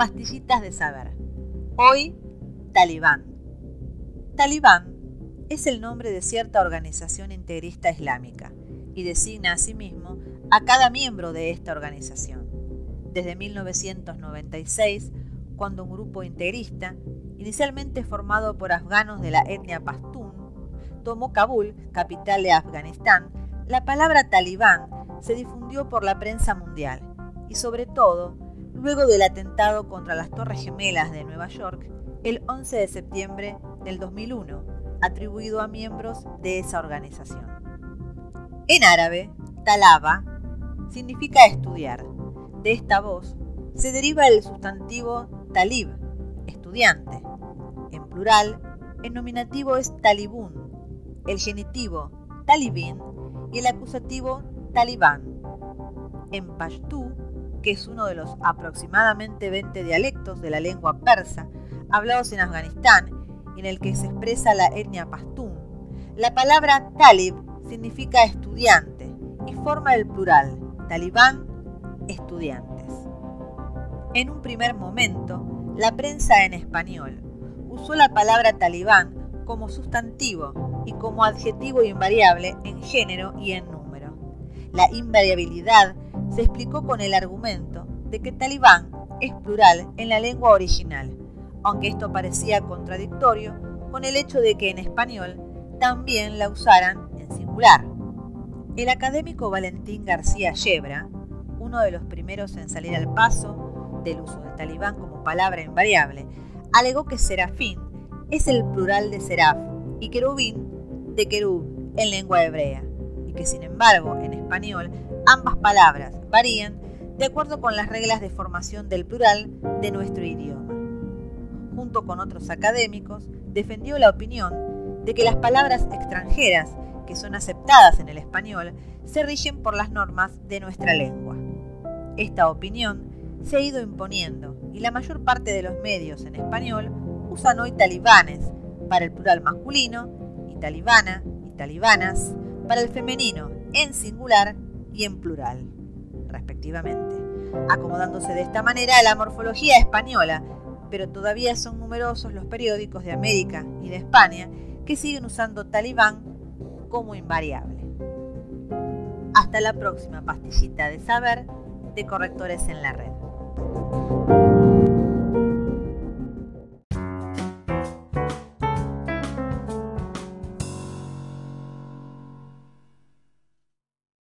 Pastillitas de saber. Hoy, Talibán. Talibán es el nombre de cierta organización integrista islámica y designa asimismo a cada miembro de esta organización. Desde 1996, cuando un grupo integrista, inicialmente formado por afganos de la etnia pastún, tomó Kabul, capital de Afganistán, la palabra talibán se difundió por la prensa mundial y sobre todo luego del atentado contra las Torres Gemelas de Nueva York el 11 de septiembre del 2001, atribuido a miembros de esa organización. En árabe, talaba significa estudiar. De esta voz se deriva el sustantivo talib, estudiante. En plural, el nominativo es talibún, el genitivo talibín y el acusativo talibán. En pashtú, que es uno de los aproximadamente 20 dialectos de la lengua persa hablados en Afganistán en el que se expresa la etnia pastún, la palabra talib significa estudiante y forma el plural talibán estudiantes. En un primer momento, la prensa en español usó la palabra talibán como sustantivo y como adjetivo invariable en género y en número. La invariabilidad se explicó con el argumento de que talibán es plural en la lengua original, aunque esto parecía contradictorio con el hecho de que en español también la usaran en singular. El académico Valentín García Yebra, uno de los primeros en salir al paso del uso de talibán como palabra invariable, alegó que serafín es el plural de seraf y querubín de querub en lengua hebrea, y que sin embargo en español ambas palabras varían de acuerdo con las reglas de formación del plural de nuestro idioma junto con otros académicos, defendió la opinión de que las palabras extranjeras que son aceptadas en el español se rigen por las normas de nuestra lengua. Esta opinión se ha ido imponiendo y la mayor parte de los medios en español usan hoy talibanes para el plural masculino y talibana y talibanas para el femenino en singular y en plural, respectivamente, acomodándose de esta manera a la morfología española pero todavía son numerosos los periódicos de América y de España que siguen usando talibán como invariable. Hasta la próxima pastillita de saber de correctores en la red.